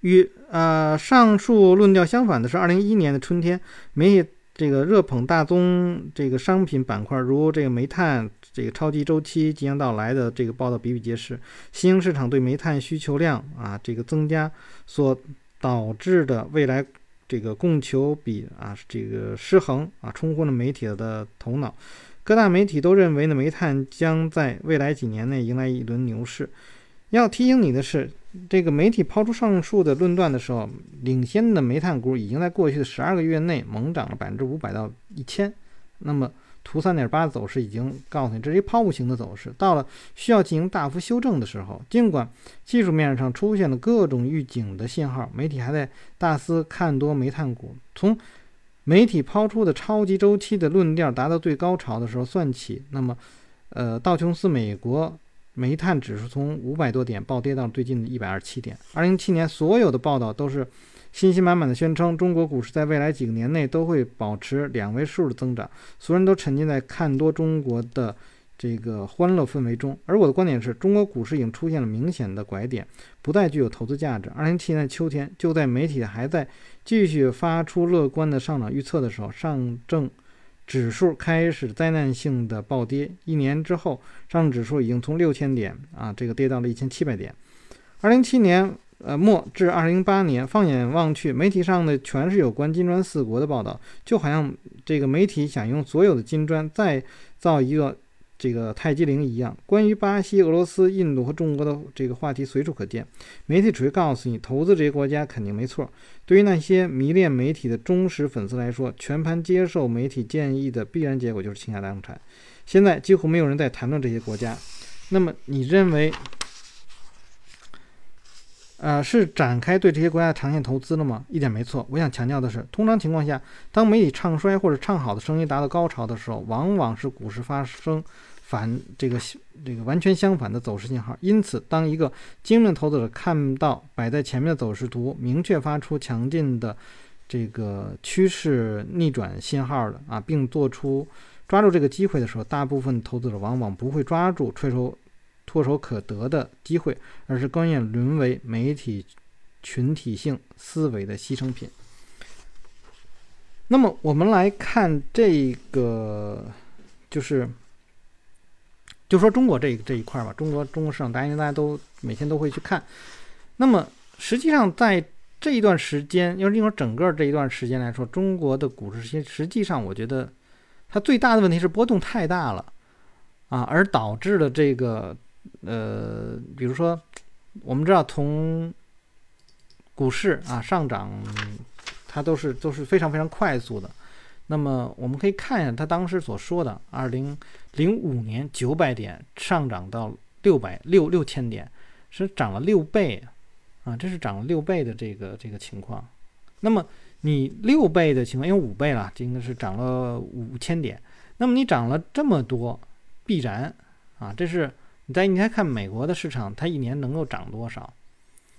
与呃上述论调相反的是，二零一一年的春天，媒体这个热捧大宗这个商品板块，如这个煤炭这个超级周期即将到来的这个报道比比皆是，新兴市场对煤炭需求量啊这个增加所导致的未来。这个供求比啊，这个失衡啊，冲昏了媒体的头脑。各大媒体都认为呢，煤炭将在未来几年内迎来一轮牛市。要提醒你的是，这个媒体抛出上述的论断的时候，领先的煤炭股已经在过去的十二个月内猛涨了百分之五百到一千。那么。图三点八的走势已经告诉你，这是一抛物型的走势。到了需要进行大幅修正的时候，尽管技术面上出现了各种预警的信号，媒体还在大肆看多煤炭股。从媒体抛出的超级周期的论调达到最高潮的时候算起，那么，呃，道琼斯美国煤炭指数从五百多点暴跌到最近的一百二十七点。二零一七年所有的报道都是。信心满满的宣称，中国股市在未来几个年内都会保持两位数的增长。所有人都沉浸在看多中国的这个欢乐氛围中，而我的观点是，中国股市已经出现了明显的拐点，不再具有投资价值。二零一七年秋天，就在媒体还在继续发出乐观的上涨预测的时候，上证指数开始灾难性的暴跌。一年之后，上证指数已经从六千点啊，这个跌到了一千七百点。二零一七年。呃，末至二零零八年，放眼望去，媒体上的全是有关金砖四国的报道，就好像这个媒体想用所有的金砖再造一个这个泰姬陵一样。关于巴西、俄罗斯、印度和中国的这个话题随处可见。媒体只会告诉你，投资这些国家肯定没错。对于那些迷恋媒体的忠实粉丝来说，全盘接受媒体建议的必然结果就是倾家荡产。现在几乎没有人在谈论这些国家。那么，你认为？呃，是展开对这些国家的长线投资了吗？一点没错。我想强调的是，通常情况下，当媒体唱衰或者唱好的声音达到高潮的时候，往往是股市发生反这个这个完全相反的走势信号。因此，当一个精明投资者看到摆在前面的走势图明确发出强劲的这个趋势逆转信号的啊，并做出抓住这个机会的时候，大部分投资者往往不会抓住吹手。唾手可得的机会，而是更愿沦为媒体群体性思维的牺牲品。那么，我们来看这个，就是，就说中国这这一块吧。中国中国市场，大家大家都每天都会去看。那么，实际上在这一段时间，要是说整个这一段时间来说，中国的股市实实际上，我觉得它最大的问题是波动太大了啊，而导致了这个。呃，比如说，我们知道从股市啊上涨，它都是都是非常非常快速的。那么我们可以看一下他当时所说的，二零零五年九百点上涨到六百六六千点，是涨了六倍啊，这是涨了六倍的这个这个情况。那么你六倍的情况，因为五倍了，这应该是涨了五千点。那么你涨了这么多，必然啊，这是。你再你再看美国的市场，它一年能够涨多少？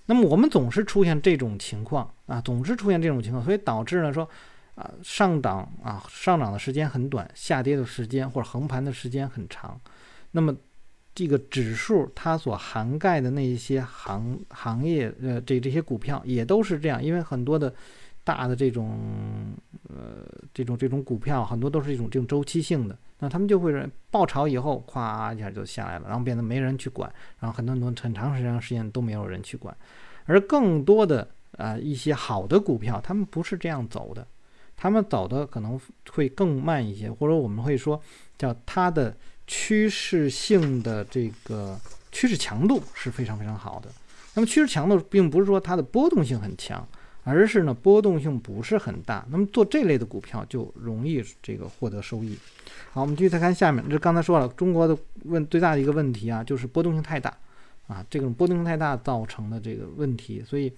那么我们总是出现这种情况啊，总是出现这种情况，所以导致呢说啊上涨啊上涨的时间很短，下跌的时间或者横盘的时间很长。那么这个指数它所涵盖的那一些行行业呃这这些股票也都是这样，因为很多的大的这种呃这种这种股票很多都是一种这种周期性的。那他们就会爆炒以后，咵一下就下来了，然后变得没人去管，然后很多很多很长时间时间都没有人去管，而更多的啊一些好的股票，他们不是这样走的，他们走的可能会更慢一些，或者我们会说叫它的趋势性的这个趋势强度是非常非常好的。那么趋势强度并不是说它的波动性很强。而是呢，波动性不是很大，那么做这类的股票就容易这个获得收益。好，我们继续再看下面，这刚才说了，中国的问最大的一个问题啊，就是波动性太大啊，这种波动性太大造成的这个问题，所以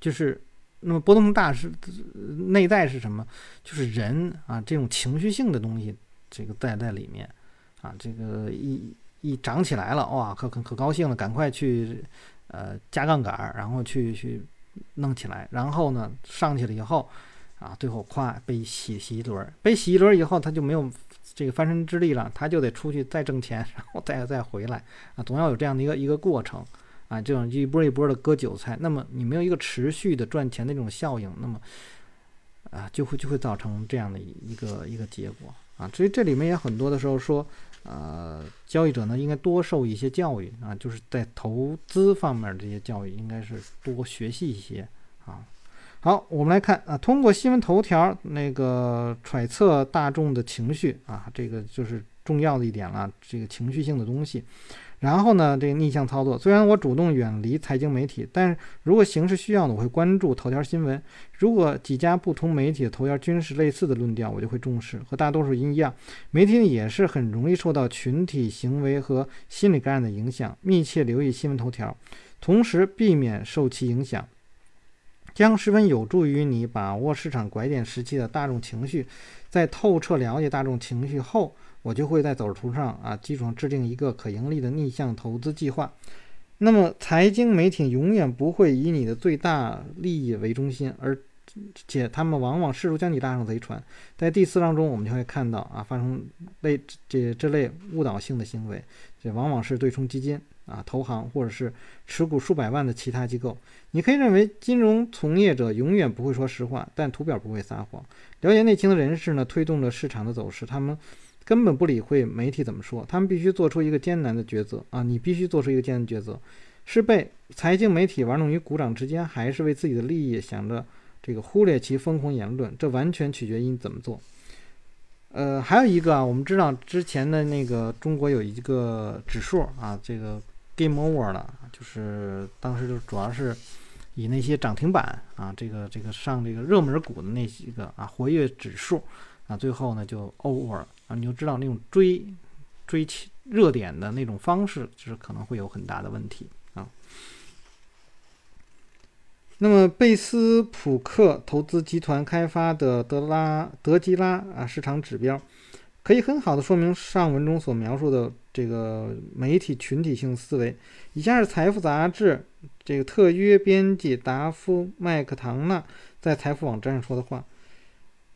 就是那么波动性大是内在是什么？就是人啊，这种情绪性的东西，这个在在里面啊，这个一一涨起来了，哇，可可可高兴了，赶快去呃加杠杆，然后去去。弄起来，然后呢，上去了以后，啊，最后咵被洗洗一轮，被洗一轮以后，他就没有这个翻身之力了，他就得出去再挣钱，然后再再回来，啊，总要有这样的一个一个过程，啊，这种一波一波的割韭菜，那么你没有一个持续的赚钱的这种效应，那么，啊，就会就会造成这样的一个一个结果，啊，所以这里面也很多的时候说。呃，交易者呢应该多受一些教育啊，就是在投资方面这些教育应该是多学习一些啊。好，我们来看啊，通过新闻头条那个揣测大众的情绪啊，这个就是重要的一点了，这个情绪性的东西。然后呢，这个逆向操作，虽然我主动远离财经媒体，但如果形势需要呢，我会关注头条新闻。如果几家不同媒体的头条均是类似的论调，我就会重视。和大多数人一样，媒体也是很容易受到群体行为和心理感染的影响，密切留意新闻头条，同时避免受其影响，将十分有助于你把握市场拐点时期的大众情绪。在透彻了解大众情绪后。我就会在走势图上啊基础上制定一个可盈利的逆向投资计划。那么，财经媒体永远不会以你的最大利益为中心，而且他们往往试图将你拉上贼船。在第四章中，我们就会看到啊发生类这这类误导性的行为，这往往是对冲基金啊、投行或者是持股数百万的其他机构。你可以认为金融从业者永远不会说实话，但图表不会撒谎。了解内情的人士呢，推动着市场的走势，他们。根本不理会媒体怎么说，他们必须做出一个艰难的抉择啊！你必须做出一个艰难抉择，是被财经媒体玩弄于股掌之间，还是为自己的利益想着这个忽略其疯狂言论？这完全取决于你怎么做。呃，还有一个啊，我们知道之前的那个中国有一个指数啊，这个 Game Over 了，就是当时就主要是以那些涨停板啊，这个这个上这个热门股的那几个啊活跃指数啊，最后呢就 Over 了。啊，你就知道那种追追热点的那种方式，就是可能会有很大的问题啊。那么贝斯普克投资集团开发的德拉德吉拉啊市场指标，可以很好的说明上文中所描述的这个媒体群体性思维。以下是《财富》杂志这个特约编辑达夫麦克唐纳在财富网站上说的话。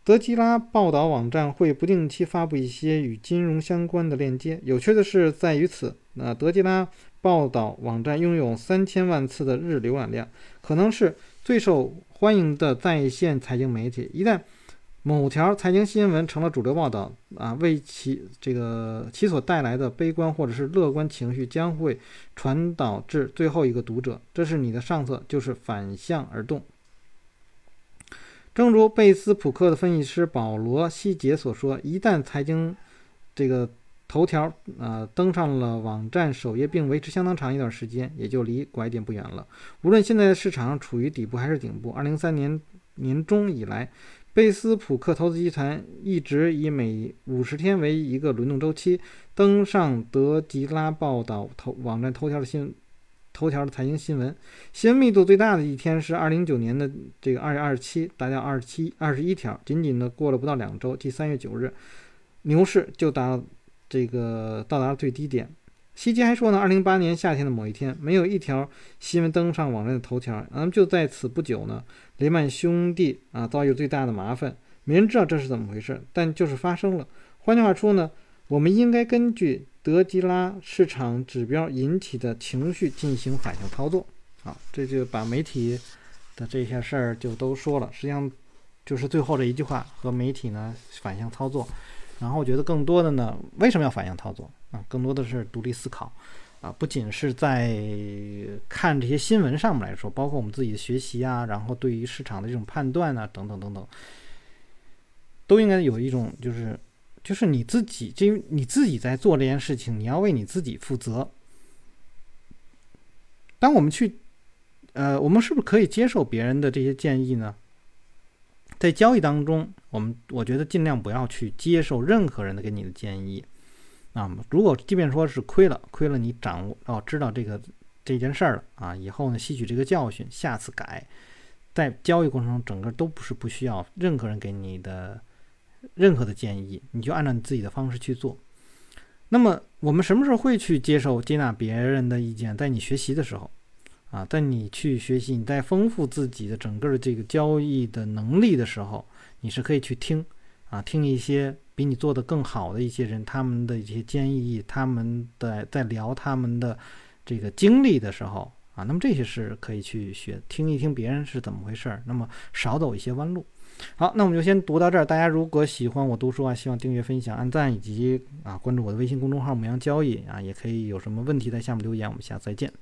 德吉拉报道网站会不定期发布一些与金融相关的链接。有趣的是在于此，那德吉拉报道网站拥有三千万次的日浏览量，可能是最受欢迎的在线财经媒体。一旦某条财经新闻成了主流报道啊，为其这个其所带来的悲观或者是乐观情绪将会传导至最后一个读者，这是你的上策，就是反向而动。正如贝斯普克的分析师保罗·希杰所说，一旦财经这个头条呃登上了网站首页，并维持相当长一段时间，也就离拐点不远了。无论现在的市场处于底部还是顶部，二零三年年中以来，贝斯普克投资集团一直以每五十天为一个轮动周期登上德吉拉报道头网站头条的新。头条的财经新闻，新闻密度最大的一天是二零一九年的这个二月二十七，达到二十七二十一条。仅仅的过了不到两周，即三月九日，牛市就达这个到达了最低点。希基还说呢，二零一八年夏天的某一天，没有一条新闻登上网站的头条。那么就在此不久呢，雷曼兄弟啊遭遇最大的麻烦，没人知道这是怎么回事，但就是发生了。换句话说呢，我们应该根据。德吉拉市场指标引起的情绪进行反向操作，好，这就把媒体的这些事儿就都说了。实际上就是最后这一句话和媒体呢反向操作。然后我觉得更多的呢，为什么要反向操作啊？更多的是独立思考啊，不仅是在看这些新闻上面来说，包括我们自己的学习啊，然后对于市场的这种判断啊，等等等等，都应该有一种就是。就是你自己，就你自己在做这件事情，你要为你自己负责。当我们去，呃，我们是不是可以接受别人的这些建议呢？在交易当中，我们我觉得尽量不要去接受任何人的给你的建议。那啊，如果即便说是亏了，亏了你掌握哦，知道这个这件事儿了啊，以后呢吸取这个教训，下次改。在交易过程中，整个都不是不需要任何人给你的。任何的建议，你就按照你自己的方式去做。那么，我们什么时候会去接受、接纳别人的意见？在你学习的时候，啊，在你去学习、你在丰富自己的整个的这个交易的能力的时候，你是可以去听，啊，听一些比你做的更好的一些人他们的一些建议，他们的在聊他们的这个经历的时候，啊，那么这些是可以去学，听一听别人是怎么回事儿，那么少走一些弯路。好，那我们就先读到这儿。大家如果喜欢我读书啊，希望订阅、分享、按赞，以及啊关注我的微信公众号“母羊交易”啊，也可以有什么问题在下面留言。我们下次再见。